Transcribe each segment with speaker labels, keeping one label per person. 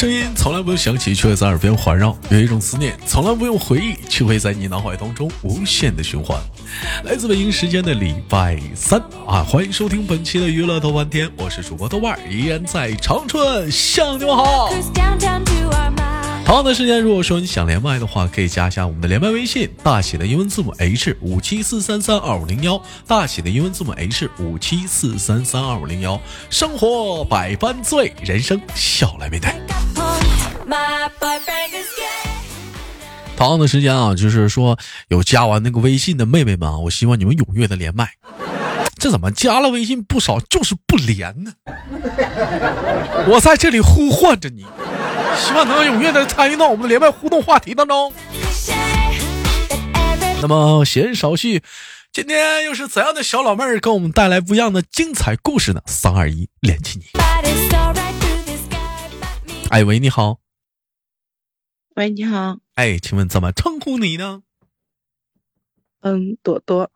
Speaker 1: 声音从来不用响起，却会在耳边环绕；有一种思念从来不用回忆，却会在你脑海当中无限的循环。来自北京时间的礼拜三啊，欢迎收听本期的娱乐豆瓣天，我是主播豆瓣，依然在长春向你们好。同样的时间，如果说你想连麦的话，可以加一下我们的连麦微信，大写的英文字母 H 五七四三三二五零幺，大写的英文字母 H 五七四三三二五零幺。生活百般醉，人生笑来面对。同样的时间啊，就是说有加完那个微信的妹妹们啊，我希望你们踊跃的连麦。这怎么加了微信不少，就是不连呢？我在这里呼唤着你。希望能踊跃的参与到我们的连麦互动话题当中。那么闲言少叙，今天又是怎样的小老妹儿给我们带来不一样的精彩故事呢？三二一，联系你！哎喂，你好。
Speaker 2: 喂，你好。
Speaker 1: 哎，请问怎么称呼你呢？
Speaker 2: 嗯，朵朵。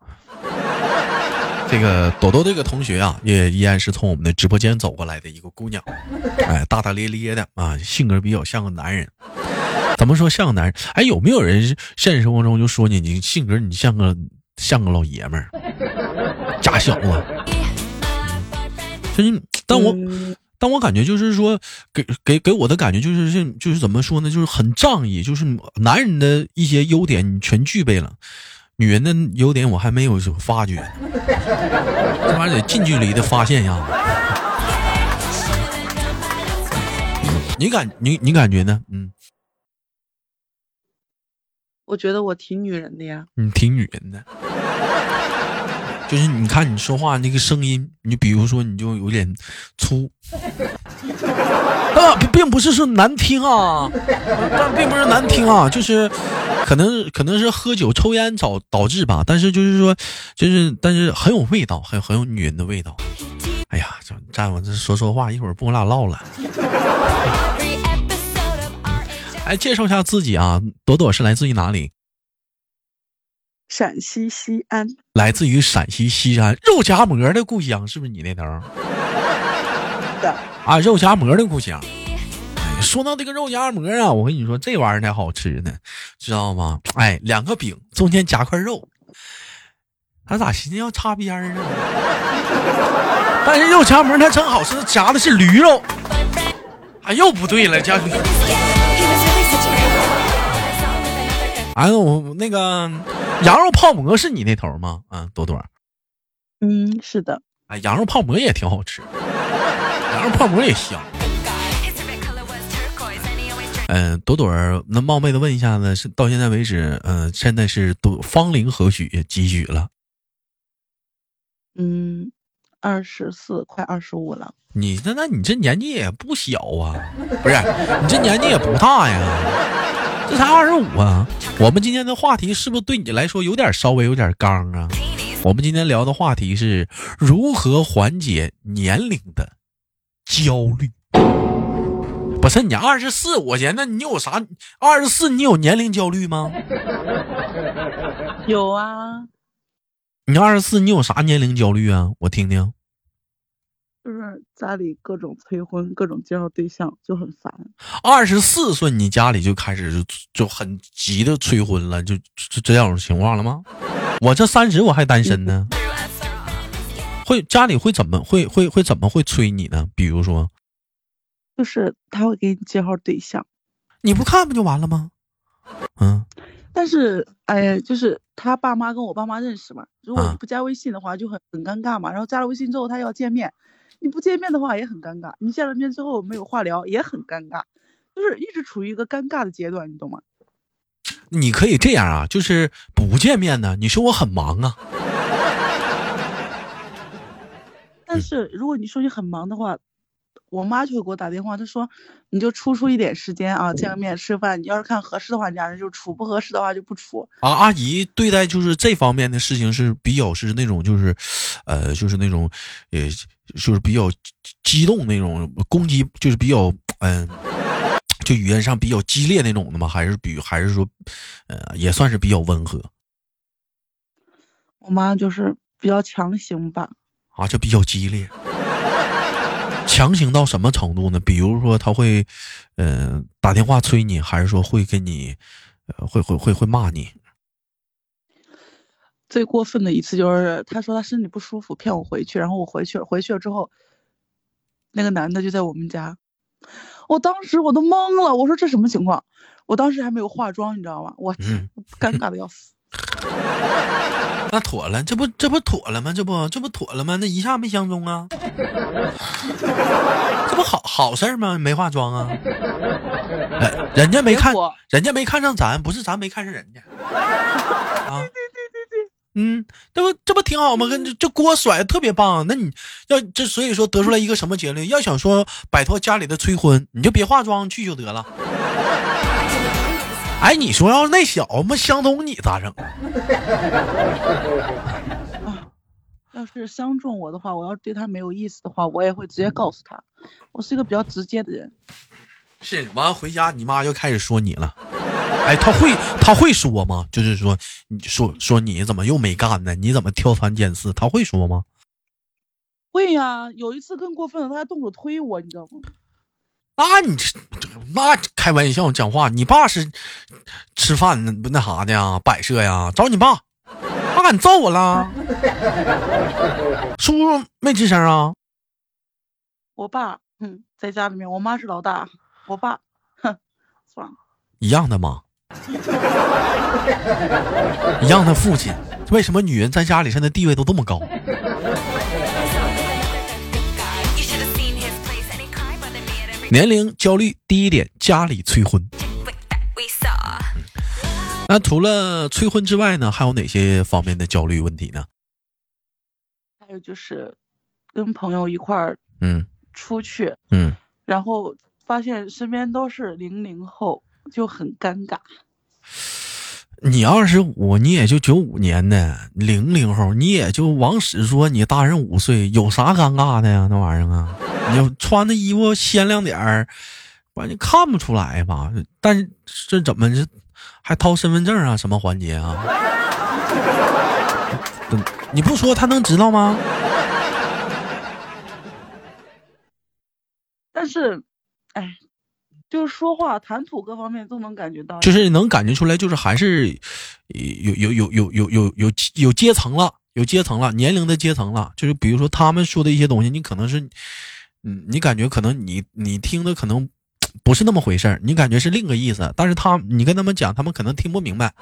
Speaker 1: 这个朵朵这个同学啊，也依然是从我们的直播间走过来的一个姑娘，哎，大大咧咧的啊，性格比较像个男人。怎么说像个男人？哎，有没有人现实生活中就说你，你性格你像个像个老爷们儿，假小子？就是，但我但我感觉就是说，给给给我的感觉就是是就是怎么说呢？就是很仗义，就是男人的一些优点你全具备了。女人的优点我还没有发觉，这玩意儿得近距离的发现呀。你感你你感觉呢？嗯，
Speaker 2: 我觉得我挺女人的呀。
Speaker 1: 你挺女人的，就是你看你说话那个声音，你比如说你就有点粗。啊，并不是说难听啊，但并不是难听啊，就是可能可能是喝酒抽烟导导致吧，但是就是说，就是但是很有味道，很很有女人的味道。哎呀，这站我这说说话，一会儿不跟我俩唠了。哎，介绍一下自己啊，朵朵是来自于哪里？
Speaker 2: 陕西西安。
Speaker 1: 来自于陕西西安，肉夹馍的故乡，是不是你那头？啊，肉夹馍的故乡。哎，说到这个肉夹馍啊，我跟你说，这玩意儿才好吃呢，知道吗？哎，两个饼中间夹块肉，他咋寻思要擦边儿呢？但是肉夹馍它真好吃，夹的是驴肉。啊，又不对了，夹。哎，我那个羊肉泡馍是你那头吗？啊，多多。
Speaker 2: 嗯，是的。
Speaker 1: 哎，羊肉泡馍也挺好吃。羊肉泡馍也香。嗯，朵朵儿，那冒昧的问一下呢，是到现在为止，嗯，现在是多芳龄何许？几许了？
Speaker 2: 嗯，二十四，快二十五了。
Speaker 1: 你那那你这年纪也不小啊，不是？你这年纪也不大呀，这才二十五啊。我们今天的话题是不是对你来说有点稍微有点刚啊？我们今天聊的话题是如何缓解年龄的。焦虑，不是你二十四，我觉得你有啥？二十四，你有年龄焦虑吗？
Speaker 2: 有啊。
Speaker 1: 你二十四，你有啥年龄焦虑啊？我听听。
Speaker 2: 就是家里各种催婚，各种介绍对象，就很烦。
Speaker 1: 二十四岁，你家里就开始就就很急的催婚了，就就这样种情况了吗？我这三十，我还单身呢。会家里会怎么会会会怎么会催你呢？比如说，
Speaker 2: 就是他会给你介绍对象，
Speaker 1: 你不看不就完了吗？嗯，
Speaker 2: 但是哎，就是他爸妈跟我爸妈认识嘛，如果你不加微信的话就很很尴尬嘛。然后加了微信之后他要见面，你不见面的话也很尴尬。你见了面之后没有话聊也很尴尬，就是一直处于一个尴尬的阶段，你懂吗？
Speaker 1: 你可以这样啊，就是不见面呢。你说我很忙啊。
Speaker 2: 但是如果你说你很忙的话，我妈就会给我打电话，她说你就抽出一点时间啊，见个面吃饭。你要是看合适的话，你俩人就处；不合适的话就不处。
Speaker 1: 啊，阿姨对待就是这方面的事情是比较是那种就是，呃，就是那种，也就是比较激动那种攻击，就是比较嗯，就语言上比较激烈那种的吗？还是比还是说，呃，也算是比较温和？
Speaker 2: 我妈就是比较强行吧。
Speaker 1: 啊，这比较激烈，强行到什么程度呢？比如说他会，呃，打电话催你，还是说会跟你，呃，会会会会骂你？
Speaker 2: 最过分的一次就是他说他身体不舒服，骗我回去，然后我回去了，回去了之后，那个男的就在我们家，我当时我都懵了，我说这什么情况？我当时还没有化妆，你知道吗？我 尴尬的要死。
Speaker 1: 那妥了，这不这不妥了吗？这不这不妥了吗？那一下没相中啊，这不好好事吗？没化妆啊，哎，人家没看，人家没看上咱，不是咱没看上人家啊。嗯，这不这不挺好吗？跟这锅甩的特别棒。那你要这所以说得出来一个什么结论？要想说摆脱家里的催婚，你就别化妆去就得了。哎，你说要是那小子不相中你咋整？
Speaker 2: 啊，要是相中我的话，我要对他没有意思的话，我也会直接告诉他。我是一个比较直接的人。
Speaker 1: 是，完了回家你妈就开始说你了。哎，他会他会说吗？就是说，你说说你怎么又没干呢？你怎么挑三拣四？他会说吗？
Speaker 2: 会呀，有一次更过分了，他还动手推我，你知道吗？
Speaker 1: 那你这那开玩笑讲话，你爸是吃饭那那啥的呀？摆设呀？找你爸，他敢揍我了？叔叔没吱声啊？
Speaker 2: 我爸，嗯，在家里面，我妈是老大，我爸，哼，算了，
Speaker 1: 一样的吗？一样的父亲，为什么女人在家里现在地位都这么高？年龄焦虑第一点，家里催婚。那除了催婚之外呢，还有哪些方面的焦虑问题呢？
Speaker 2: 还有就是跟朋友一块儿，嗯，出去，
Speaker 1: 嗯，
Speaker 2: 然后发现身边都是零零后，就很尴尬。
Speaker 1: 你二十五，你也就九五年的零零后，你也就往死说你大人五岁，有啥尴尬的呀？那玩意儿啊，你穿的衣服鲜亮点儿，完你看不出来吧？但是这怎么这还掏身份证啊？什么环节啊？你不说他能知道吗？
Speaker 2: 但是，哎。就是说话谈吐各方面都能感觉到，
Speaker 1: 就是能感觉出来，就是还是有有有有有有有有阶层了，有阶层了，年龄的阶层了。就是比如说他们说的一些东西，你可能是，嗯，你感觉可能你你听的可能不是那么回事儿，你感觉是另个意思。但是他你跟他们讲，他们可能听不明白，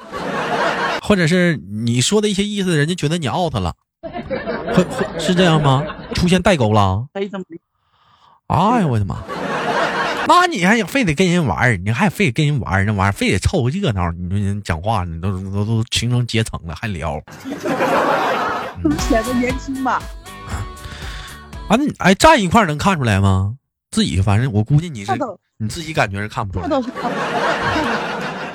Speaker 1: 或者是你说的一些意思，人家觉得你 out 了，会会是这样吗？出现代沟了？哎呀，我的妈！那你还非得跟人玩儿，你还非得跟人玩儿，那玩意儿非得凑个热闹。你说人讲话，你都都都形成阶层了，还聊。
Speaker 2: 显得年轻吧？
Speaker 1: 啊，你哎站一块能看出来吗？自己反正我估计你是你自己感觉是看不出来。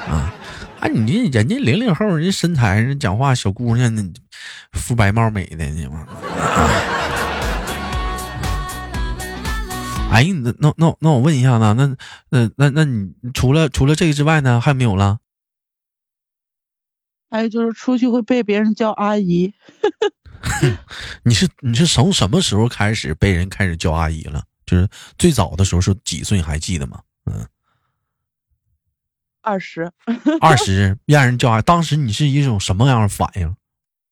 Speaker 1: 啊，啊，你这人家零零后，人家身材，人讲话小姑娘，肤白貌美的，你妈。哎，那那那那我问一下呢，那那那那你除了除了这个之外呢，还没有了？
Speaker 2: 还有就是出去会被别人叫阿姨。
Speaker 1: 你是你是从什么时候开始被人开始叫阿姨了？就是最早的时候是几岁？还记得吗？嗯，
Speaker 2: 二十。
Speaker 1: 二十让人叫阿姨，当时你是一种什么样的反应？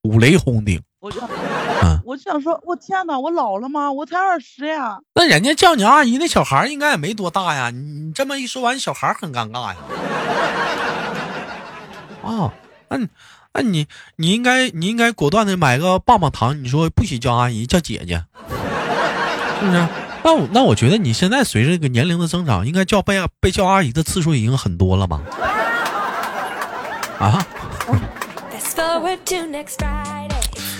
Speaker 1: 五雷轰顶。
Speaker 2: 我就。我就想说，我天哪，我老了吗？我才二十呀！
Speaker 1: 那人家叫你阿姨，那小孩应该也没多大呀。你你这么一说完，小孩很尴尬呀。啊，那那你你应该你应该果断的买个棒棒糖。你说不许叫阿姨，叫姐姐，是不是？那我那我觉得你现在随着这个年龄的增长，应该叫被被叫阿姨的次数已经很多了吧？啊？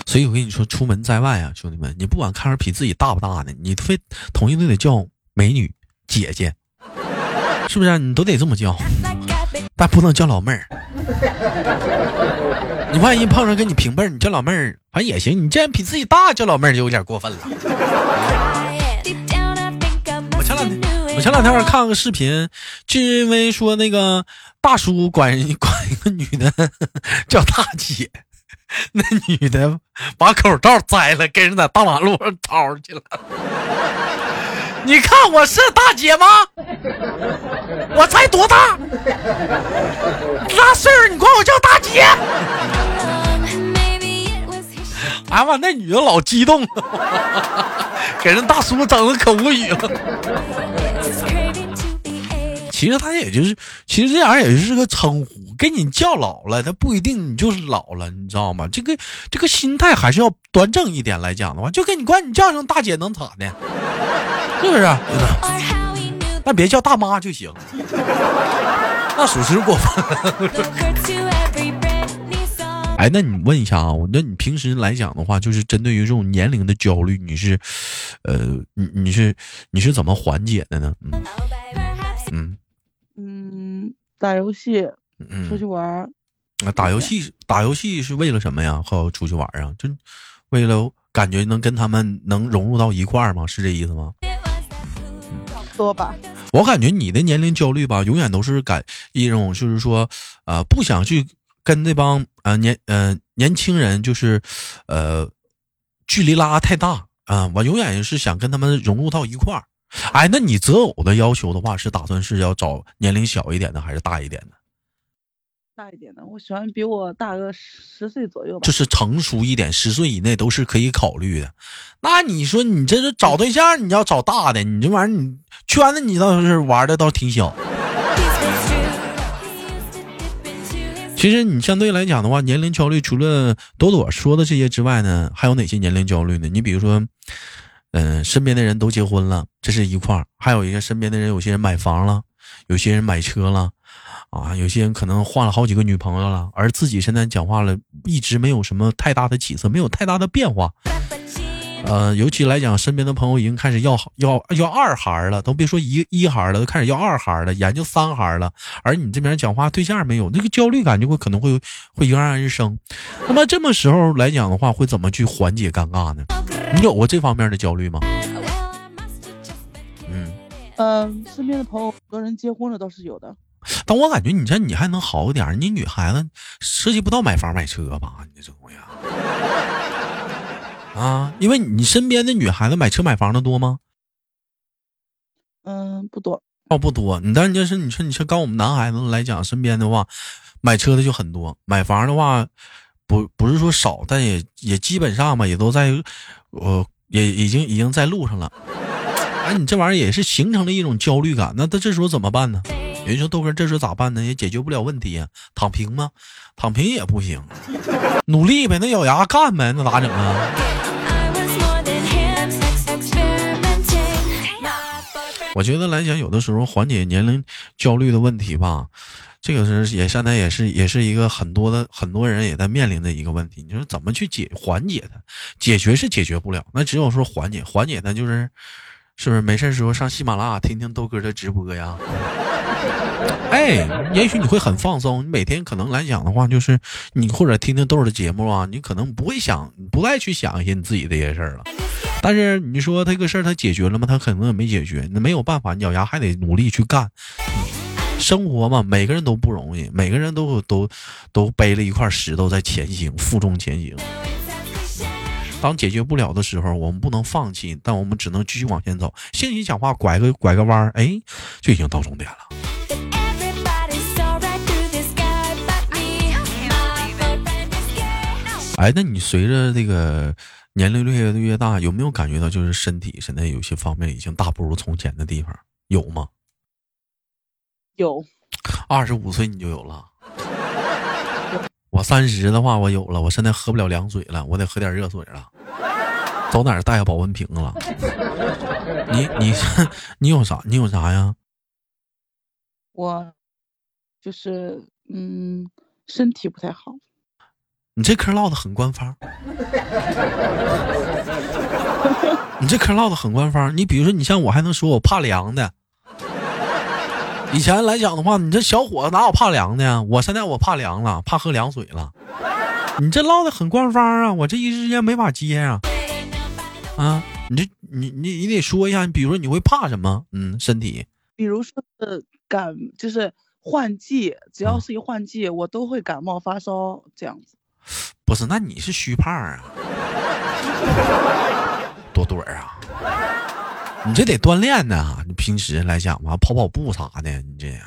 Speaker 1: 所以我跟你说，出门在外啊，兄弟们，你不管看着比自己大不大的，你非统一都得叫美女姐姐，是不是？你都得这么叫，但不能叫老妹儿。你万一碰上跟你平辈儿，你叫老妹儿，反正也行。你既然比自己大叫老妹儿就有点过分了。我前两天，我前两天看个视频，就因为说那个大叔管管一个女的 叫大姐。那女的把口罩摘了，跟人在大马路上吵去了。你看我是大姐吗？我才多大？大岁数你管我叫大姐？哎呀妈，那女的老激动了，给人大叔整的可无语了。其实他也就是，其实这样也就是个称呼，给你叫老了，他不一定你就是老了，你知道吗？这个这个心态还是要端正一点来讲的话，就给你管你叫声大姐能咋的？是不是？那别叫大妈就行，那属实过分。哎，那你问一下啊，那你平时来讲的话，就是针对于这种年龄的焦虑，你是，呃，你你是你是怎么缓解的呢？
Speaker 2: 嗯嗯打游戏，出去玩儿。
Speaker 1: 啊，打游戏打游戏是为了什么呀？和出去玩啊？就为了感觉能跟他们能融入到一块儿吗？是这意思吗？
Speaker 2: 差不多吧。
Speaker 1: 我感觉你的年龄焦虑吧，永远都是感一种，就是说，呃，不想去。跟那帮啊年呃年轻人就是，呃，距离拉太大啊！我永远是想跟他们融入到一块儿。哎，那你择偶的要求的话，是打算是要找年龄小一点的，还是大一点的？
Speaker 2: 大一点的，我喜欢比我大个十岁左右。
Speaker 1: 就是成熟一点，十岁以内都是可以考虑的。那你说你这是找对象，你要找大的，你这玩意儿你圈子你倒是玩的倒挺小。其实你相对来讲的话，年龄焦虑除了朵朵说的这些之外呢，还有哪些年龄焦虑呢？你比如说，嗯，身边的人都结婚了，这是一块儿；还有一个身边的人，有些人买房了，有些人买车了，啊，有些人可能换了好几个女朋友了，而自己现在讲话了，一直没有什么太大的起色，没有太大的变化。呃，尤其来讲，身边的朋友已经开始要要要二孩了，都别说一一孩了，都开始要二孩了，研究三孩了。而你这边讲话对象没有，那个焦虑感就会可能会会油然而生。那么这么时候来讲的话，会怎么去缓解尴尬呢？你有过这方面的焦虑吗？
Speaker 2: 嗯嗯，身边的朋友很多人结婚了，倒是有的。
Speaker 1: 但我感觉你这你还能好一点，你女孩子涉及不到买房买车吧？你这东西。啊，因为你身边的女孩子买车买房的多吗？
Speaker 2: 嗯，不多
Speaker 1: 哦，不多。你但就是你说你说，刚我们男孩子来讲，身边的话，买车的就很多，买房的话，不不是说少，但也也基本上吧，也都在，呃，也已经已经在路上了。哎，你这玩意儿也是形成了一种焦虑感，那他这时候怎么办呢？人说豆哥，这时咋办呢？也解决不了问题呀，躺平吗？躺平也不行，努力呗，那咬牙干呗，那咋整啊？我觉得来讲，有的时候缓解年龄焦虑的问题吧，这个是也现在也是也是一个很多的很多人也在面临的一个问题。你说怎么去解缓解它？解决是解决不了，那只有说缓解缓解，它就是，是不是没事时候上喜马拉雅听听豆哥的直播呀？哎，也许你会很放松。你每天可能来讲的话，就是你或者听听豆儿的节目啊，你可能不会想，不再去想一些你自己这些事儿了。但是你说这个事儿他解决了吗？他可能也没解决。那没有办法，你咬牙还得努力去干。生活嘛，每个人都不容易，每个人都都都背了一块石头在前行，负重前行。当解决不了的时候，我们不能放弃，但我们只能继续往前走。兴许讲话拐个拐个弯儿，哎，就已经到终点了。哎，那你随着这个。年龄越来越大，有没有感觉到就是身体现在有些方面已经大不如从前的地方？有吗？
Speaker 2: 有。
Speaker 1: 二十五岁你就有了。我三十的话，我有了。我现在喝不了凉水了，我得喝点热水了。走哪儿带个保温瓶了？你你你有啥？你有啥呀？
Speaker 2: 我就是嗯，身体不太好。
Speaker 1: 你这嗑唠的很官方，你这嗑唠的很官方。你比如说，你像我还能说我怕凉的。以前来讲的话，你这小伙子哪有怕凉的呀？我现在我怕凉了，怕喝凉水了。你这唠的很官方啊，我这一时间没法接啊。啊，你这你你你得说一下，你比如说你会怕什么？嗯，身体。
Speaker 2: 比如说是感，就是换季，只要是一换季，我都会感冒发烧这样子。
Speaker 1: 不是，那你是虚胖啊，朵朵啊，你这得锻炼呢。你平时来讲嘛，跑跑步啥的，你这样，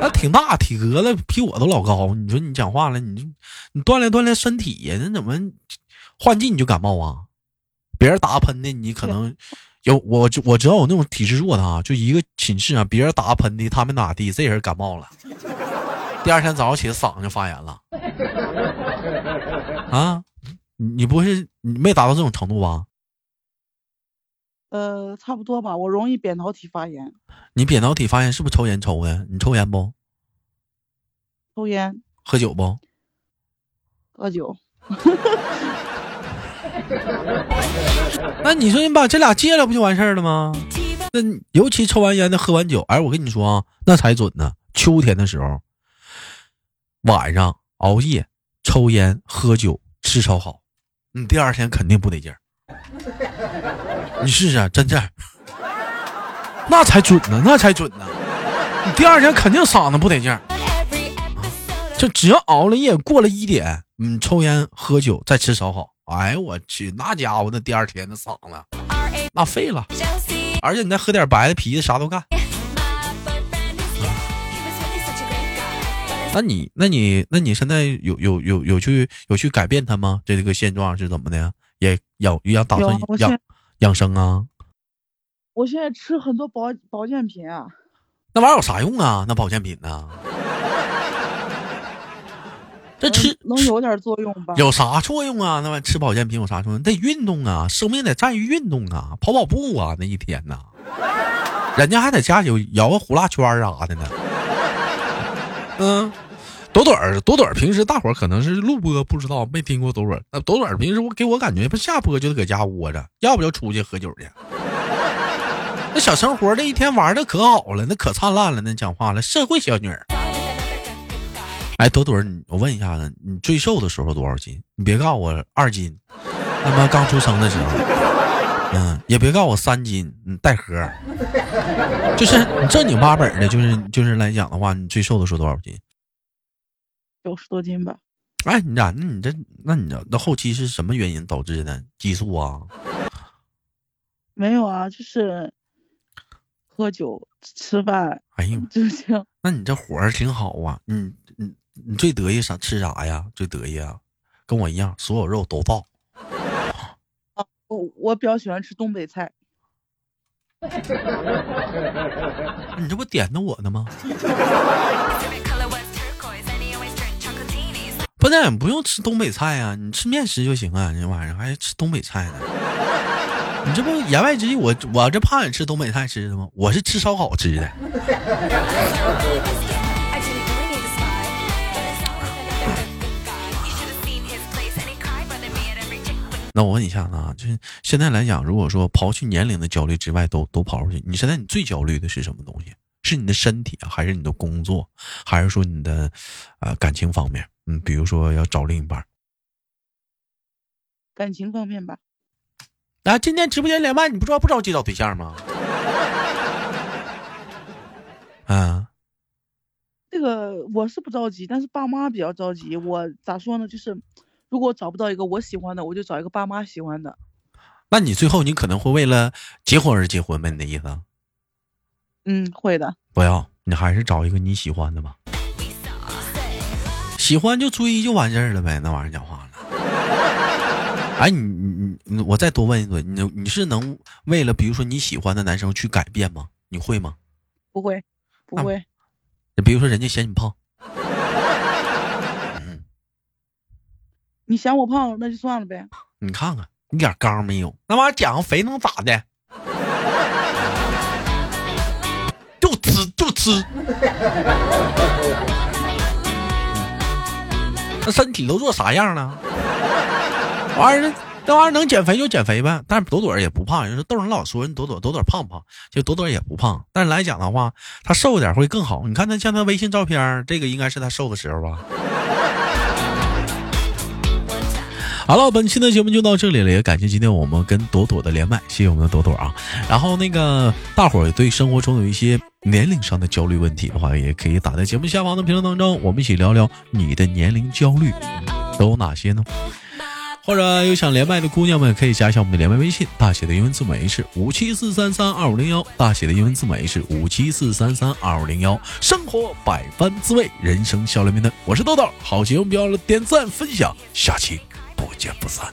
Speaker 1: 那挺大体格子，比我都老高。你说你讲话了，你你锻炼锻炼身体呀？那怎么换季你就感冒啊？别人打喷嚏，你可能有我我知道有那种体质弱的啊，就一个寝室啊，别人打喷嚏，他没咋地，这人感冒了，第二天早上起来嗓子就发炎了。啊，你不是你没达到这种程度吧？
Speaker 2: 呃，差不多吧。我容易扁桃体发炎。
Speaker 1: 你扁桃体发炎是不是抽烟抽的？你抽烟不？
Speaker 2: 抽烟。
Speaker 1: 喝酒不？
Speaker 2: 喝酒。
Speaker 1: 那你说你把这俩戒了不就完事儿了吗？那尤其抽完烟的喝完酒，哎，我跟你说啊，那才准呢。秋天的时候，晚上熬夜、抽烟、喝酒、吃烧烤，你第二天肯定不得劲儿。你试试，真这，那才准呢，那才准呢。你第二天肯定嗓子不得劲儿。就只要熬了夜，过了一点，嗯，抽烟、喝酒，再吃烧烤。哎呦我去，那家伙那第二天那嗓子那废了，而且你再喝点白的啤的，啥都干。那你那你那你现在有有有有去有去改变它吗？这这个现状是怎么的？也要要打算养养生啊？
Speaker 2: 我现在吃很多保保健品啊。
Speaker 1: 那玩意儿有啥用啊？那保健品呢？这吃
Speaker 2: 能有点作用吧？
Speaker 1: 有啥作用啊？那玩意吃保健品有啥作用？得运动啊，生命得在于运动啊，跑跑步啊，那一天呐，人家还在家有摇个呼啦圈啥的呢。嗯，朵朵儿，朵朵儿，平时大伙儿可能是录播不知道，没听过朵朵儿。那朵朵儿平时我给我感觉不下播就得搁家窝着，要不就出去喝酒去。那小生活这一天玩的可好了，那可灿烂了，那讲话了，社会小女儿。哎，朵朵，你我问一下子，你最瘦的时候多少斤？你别告诉我二斤，他妈刚出生的时候，嗯，也别告诉我三斤，你带盒，就是你正经八本的，就是就是来讲的话，你最瘦的时候多少斤？
Speaker 2: 九十多斤吧。
Speaker 1: 哎，你咋？那你这，那你这，那后期是什么原因导致的？激素啊？
Speaker 2: 没有啊，就是喝酒吃饭。
Speaker 1: 哎呀，
Speaker 2: 就这样。
Speaker 1: 那你这活儿挺好啊，你你。你最得意啥吃啥呀？最得意啊，跟我一样，所有肉都到。
Speaker 2: 我我比较喜欢吃东北菜。
Speaker 1: 你这不点的我呢吗？不是，不用吃东北菜啊，你吃面食就行啊。你晚上还吃东北菜呢？你这不言外之意，我我这怕你吃东北菜吃的吗？我是吃烧烤吃的。那我问一下子啊，就是现在来讲，如果说刨去年龄的焦虑之外，都都刨出去，你现在你最焦虑的是什么东西？是你的身体啊，还是你的工作，还是说你的呃感情方面？嗯，比如说要找另一半，
Speaker 2: 感情方面吧。
Speaker 1: 啊，今天直播间连麦，你不知道不着急找对象吗？啊，
Speaker 2: 这个我是不着急，但是爸妈比较着急。我咋说呢？就是。如果找不到一个我喜欢的，我就找一个爸妈喜欢的。
Speaker 1: 那你最后你可能会为了结婚而结婚呗？你的意思？
Speaker 2: 嗯，会的。
Speaker 1: 不要，你还是找一个你喜欢的吧。喜欢就追就完事儿了呗，那玩意儿讲话了。哎，你你你，我再多问一嘴，你你是能为了比如说你喜欢的男生去改变吗？你会吗？
Speaker 2: 不会，不会。
Speaker 1: 你比如说人家嫌你胖。
Speaker 2: 你嫌我胖，那就算了呗。
Speaker 1: 你看看，一点刚没有，那玩意儿减个肥能咋的？就吃就吃，那身体都做啥样了？玩意儿，那玩意儿能减肥就减肥呗。但是朵朵也不胖，人说豆人老说人朵朵朵朵胖胖？其实朵朵也不胖，但是来讲的话，她瘦点会更好。你看她像她微信照片，这个应该是她瘦的时候吧。好了，本期的节目就到这里了，也感谢今天我们跟朵朵的连麦，谢谢我们的朵朵啊。然后那个大伙对生活中有一些年龄上的焦虑问题的话，也可以打在节目下方的评论当中，我们一起聊聊你的年龄焦虑都有哪些呢？或者有想连麦的姑娘们，可以加一下我们的连麦微信，大写的英文字母 H 五七四三三二五零幺，大写的英文字母 H 五七四三三二五零幺。生活百般滋味，人生笑脸面的，我是豆豆。好节目别忘了点赞分享，下期不见不散。